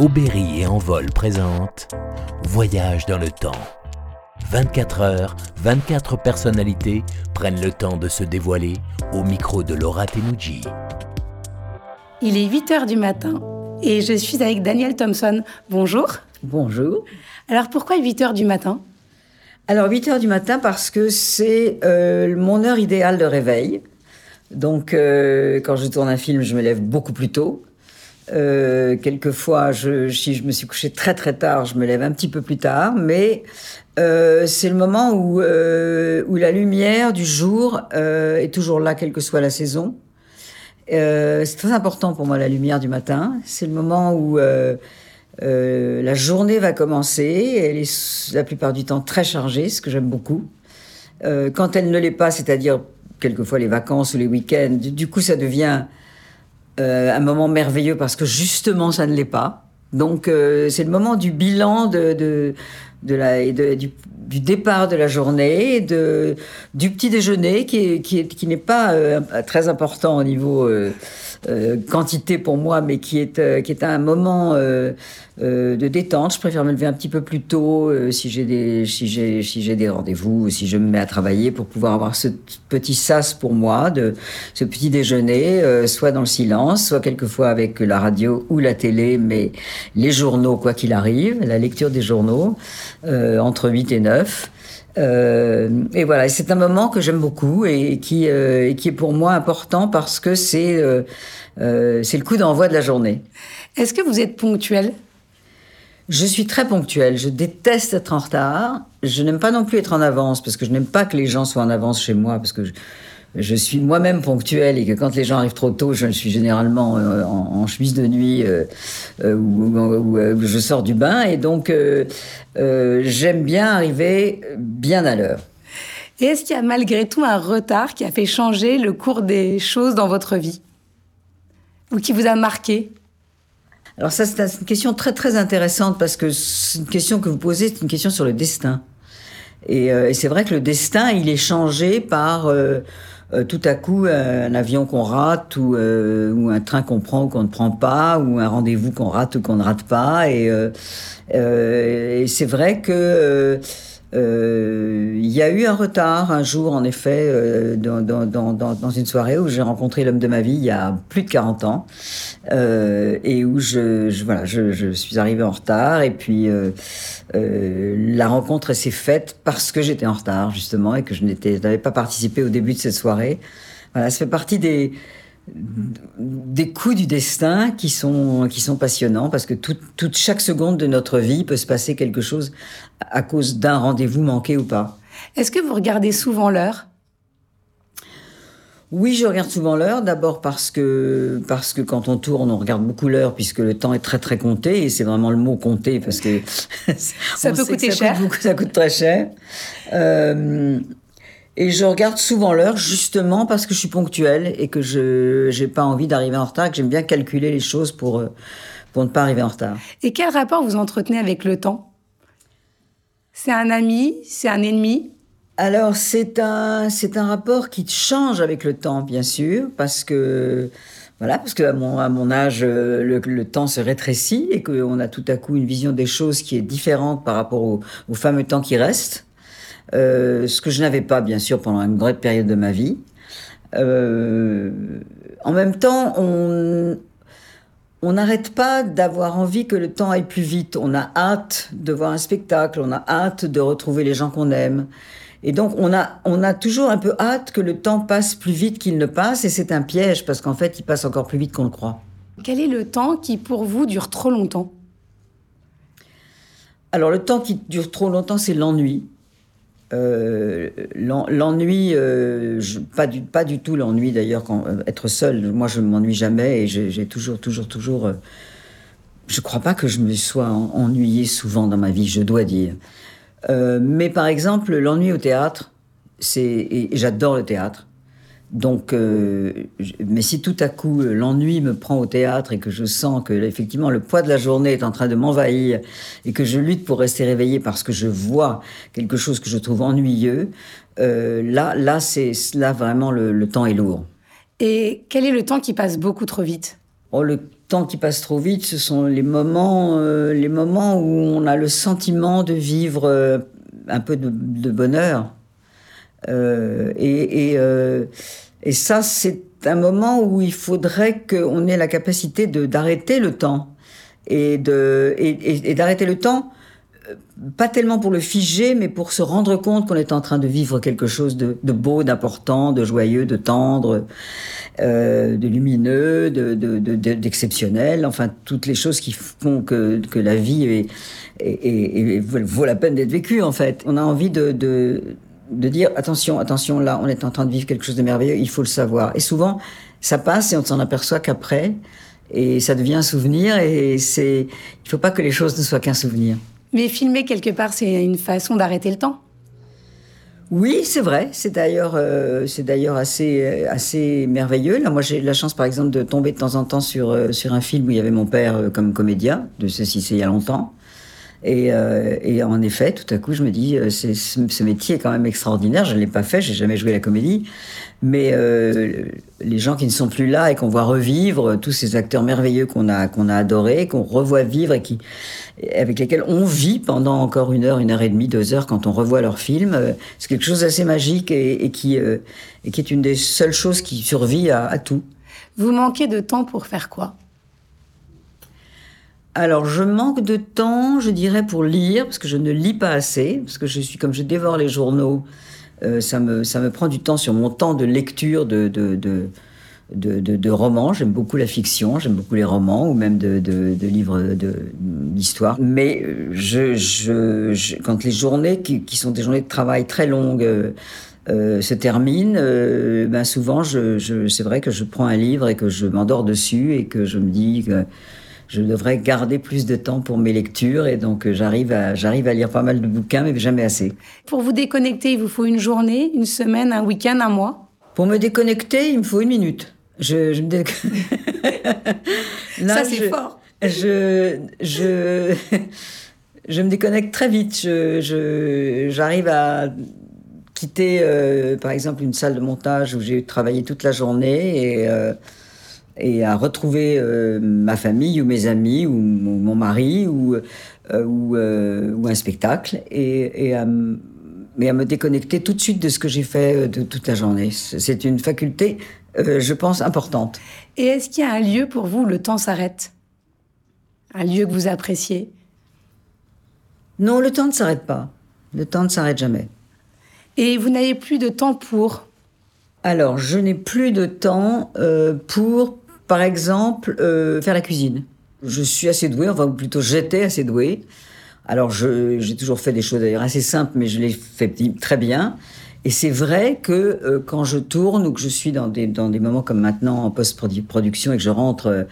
Aubéry et Envol présente Voyage dans le temps. 24 heures, 24 personnalités prennent le temps de se dévoiler au micro de Laura Tenuji. Il est 8 heures du matin et je suis avec Daniel Thompson. Bonjour. Bonjour. Alors pourquoi 8 heures du matin? Alors 8 heures du matin parce que c'est euh, mon heure idéale de réveil. Donc euh, quand je tourne un film, je me lève beaucoup plus tôt. Euh, quelquefois, je, si je me suis couché très très tard, je me lève un petit peu plus tard, mais euh, c'est le moment où, euh, où la lumière du jour euh, est toujours là, quelle que soit la saison. Euh, c'est très important pour moi la lumière du matin. C'est le moment où euh, la journée va commencer. Elle est la plupart du temps très chargée, ce que j'aime beaucoup. Quand elle ne l'est pas, c'est-à-dire quelquefois les vacances ou les week-ends, du coup ça devient euh, un moment merveilleux parce que justement ça ne l'est pas. Donc euh, c'est le moment du bilan de, de, de la, du, du départ de la journée, de, du petit déjeuner qui, est- qui, est- qui n'est pas euh, très important au niveau euh, quantité pour moi, mais qui est, euh, qui est un moment euh, euh, de détente. Je préfère me lever un petit peu plus tôt euh, si j'ai des, si si des rendez-vous ou si je me mets à travailler pour pouvoir avoir ce petit sas pour moi, de ce petit déjeuner, euh, soit dans le silence, soit quelquefois avec la radio ou la télé, mais les journaux, quoi qu'il arrive, la lecture des journaux, euh, entre 8 et 9. Euh, et voilà, c'est un moment que j'aime beaucoup et qui, euh, et qui est pour moi important parce que c'est euh, c'est le coup d'envoi de la journée. Est-ce que vous êtes ponctuel? Je suis très ponctuelle. Je déteste être en retard. Je n'aime pas non plus être en avance parce que je n'aime pas que les gens soient en avance chez moi parce que je, je suis moi-même ponctuelle et que quand les gens arrivent trop tôt, je suis généralement euh, en, en chemise de nuit euh, euh, ou, je sors du bain et donc j'aime bien arriver bien à l'heure. Et est-ce qu'il y a malgré tout un retard qui a fait changer le cours des choses dans votre vie Ou qui vous a marqué? Alors ça, c'est une question très très intéressante parce que c'est une question que vous posez, c'est une question sur le destin. Et, euh, et c'est vrai que le destin, il est changé par euh, euh, tout à coup un avion qu'on rate ou, euh, un train qu'on prend ou qu'on ne prend pas ou un rendez-vous qu'on rate ou qu'on ne rate pas. Et, euh, euh, et c'est vrai que euh, il y a eu un retard un jour, en effet, euh, dans, dans, dans, dans une soirée où j'ai rencontré l'homme de ma vie il y a plus de 40 ans euh, et où je, je- voilà, je, je suis arrivée en retard et puis euh, euh, la rencontre s'est faite parce que j'étais en retard justement et que je n'avais pas participé au début de cette soirée. Voilà, ça fait partie des des coups du destin qui sont qui sont passionnants parce que toute toute chaque seconde de notre vie peut se passer quelque chose à cause d'un rendez-vous manqué ou pas. Est-ce que vous regardez souvent l'heure? Oui, je regarde souvent l'heure. D'abord parce que parce que quand on tourne, on regarde beaucoup l'heure puisque le temps est très très compté et c'est vraiment le mot compté parce que Ça peut que coûter ça cher. Coûte beaucoup, ça coûte très cher. Euh, et je regarde souvent l'heure justement parce que je suis ponctuelle et que je j'ai pas envie d'arriver en retard, que j'aime bien calculer les choses pour euh, pour ne pas arriver en retard. Et quel rapport vous entretenez avec le temps? C'est un ami C'est un ennemi? Alors c'est un c'est un rapport qui change avec le temps bien sûr parce que voilà parce que à mon à mon âge euh, le, le temps se rétrécit et qu'on a tout à coup une vision des choses qui est différente par rapport au, au fameux temps qui reste. Euh, ce que je n'avais pas bien sûr pendant une grande période de ma vie. Euh, en même temps, on on n'arrête pas d'avoir envie que le temps aille plus vite. On a hâte de voir un spectacle, on a hâte de retrouver les gens qu'on aime. Et donc, on a, on a toujours un peu hâte que le temps passe plus vite qu'il ne passe, et c'est un piège, parce qu'en fait, il passe encore plus vite qu'on le croit. Quel est le temps qui, pour vous, dure trop longtemps? Alors, le temps qui dure trop longtemps, c'est l'ennui. Euh, l'en- l'ennui, euh, pas, du, pas du tout l'ennui d'ailleurs, quand euh, être seul, moi je m'ennuie jamais et j'ai toujours, toujours, toujours. euh, je crois pas que je me sois en- ennuyée souvent dans ma vie, je dois dire. Euh, mais par exemple, l'ennui au théâtre, c'est. J'adore le théâtre. Donc, euh, je- mais si tout à coup euh, l'ennui me prend au théâtre et que je sens que effectivement le poids de la journée est en train de m'envahir et que je lutte pour rester réveillé parce que je vois quelque chose que je trouve ennuyeux, euh, là, là, c'est là vraiment le, le temps est lourd. Et quel est le temps qui passe beaucoup trop vite? Oh, le temps qui passe trop vite, ce sont les moments, euh, les moments où on a le sentiment de vivre un peu de, bonheur. Euh, et, et, ça, c'est un moment où il faudrait qu'on ait la capacité d'arrêter le temps et d'arrêter le temps pas tellement pour le figer, mais pour se rendre compte qu'on est en train de vivre quelque chose de, beau, d'important, de joyeux, de tendre, euh, de lumineux, d'exceptionnel, de, enfin toutes les choses qui font que, que la vie vaut la peine d'être vécue en fait. On a envie de, de, dire attention, attention, là on est en train de vivre quelque chose de merveilleux, il faut le savoir. Et souvent ça passe et on s'en aperçoit qu'après, et ça devient un souvenir et c'est, il faut pas que les choses ne soient qu'un souvenir. Mais filmer quelque part, c'est une façon d'arrêter le temps. Oui, c'est vrai. C'est d'ailleurs, euh, c'est d'ailleurs assez, euh, assez merveilleux. Là, moi, j'ai la chance, par exemple, de tomber de temps en temps sur, euh, sur un film où il y avait mon père comme comédien. De ceci, c'est il y a longtemps. Et, et, en effet, tout à coup, je me dis, c'est, ce métier est quand même extraordinaire. Je ne l'ai pas fait, j'ai jamais joué la comédie. Mais les gens qui ne sont plus là et qu'on voit revivre, tous ces acteurs merveilleux qu'on a, qu'on a adorés, qu'on revoit vivre et qui, avec lesquels on vit pendant encore une heure, une heure et demie, deux heures quand on revoit leurs films. Euh, c'est quelque chose d'assez magique et, qui, euh, et qui est une des seules choses qui survit à, tout. Vous manquez de temps pour faire quoi? Alors, je manque de temps, je dirais, pour lire, parce que je ne lis pas assez, parce que je suis, comme je dévore les journaux, euh, ça, me, ça me prend du temps sur mon temps de lecture de, de, de de, romans. J'aime beaucoup la fiction, j'aime beaucoup les romans ou même de, livres d'histoire. Mais euh, je, quand les journées qui, sont des journées de travail très longues euh, euh, se terminent, ben souvent, c'est vrai que je prends un livre et que je m'endors dessus et que je me dis que je devrais garder plus de temps pour mes lectures et donc j'arrive à, j'arrive à lire pas mal de bouquins, mais jamais assez. Pour vous déconnecter, il vous faut une journée, une semaine, un week-end, un mois? Pour me déconnecter, il me faut une minute. Je, je me Ça, c'est fort. Je, je, je me déconnecte très vite. Je, j'arrive à quitter, euh, par exemple, une salle de montage où j'ai travaillé toute la journée et, euh, et à retrouver euh, ma famille ou mes amis ou mon, mari ou, ou, ou, un spectacle et, et à, mais à me déconnecter tout de suite de ce que j'ai fait de toute la journée. C'est une faculté euh, je pense, importante. Et est-ce qu'il y a un lieu pour vous où le temps s'arrête? Un lieu que vous appréciez? Non, le temps ne s'arrête pas. Le temps ne s'arrête jamais. Et vous n'avez plus de temps pour? Alors, je n'ai plus de temps euh, pour, par exemple, euh, faire la cuisine. Je suis assez douée, enfin plutôt j'étais assez douée. Alors, j'ai toujours fait des choses d'ailleurs assez simples, mais je les fais très bien. Et c'est vrai que euh, quand je tourne ou que je suis dans des, dans des moments comme maintenant en post-production et que je rentre euh,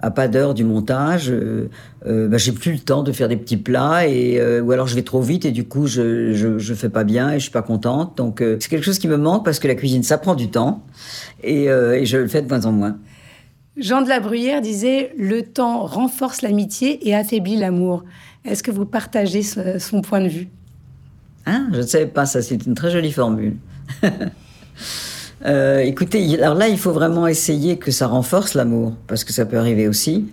à pas d'heure du montage, euh, bah, j'ai plus le temps de faire des petits plats et ou alors je vais trop vite et du coup je, je, je fais pas bien et je suis pas contente. Donc c'est quelque chose qui me manque parce que la cuisine ça prend du temps et, et je le fais de moins en moins. Jean de la Bruyère disait Le temps renforce l'amitié et affaiblit l'amour. Est-ce que vous partagez son point de vue? Hein? Je ne savais pas ça, c'est une très jolie formule. Euh, écoutez, alors là, il faut vraiment essayer que ça renforce l'amour, parce que ça peut arriver aussi.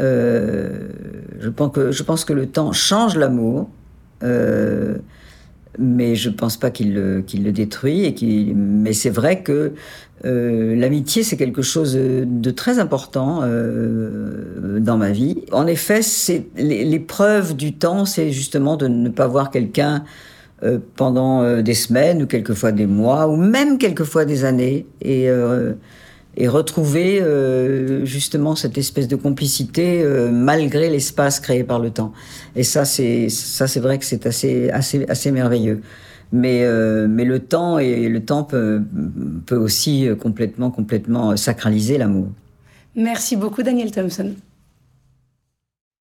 Euh, je, pense que, le temps change l'amour, euh, mais je ne pense pas qu'il le, détruit. Et mais c'est vrai que l'amitié, c'est quelque chose de très important dans ma vie. En effet, l'épreuve du temps, c'est justement de ne pas voir quelqu'un euh, pendant euh, des semaines ou quelquefois des mois ou même quelquefois des années et, euh, et retrouver justement cette espèce de complicité malgré l'espace créé par le temps. Et ça, c'est ça, c'est vrai que c'est assez assez assez merveilleux. Mais mais le temps et le temps peut peut aussi complètement complètement sacraliser l'amour. Merci beaucoup, Daniel Thompson.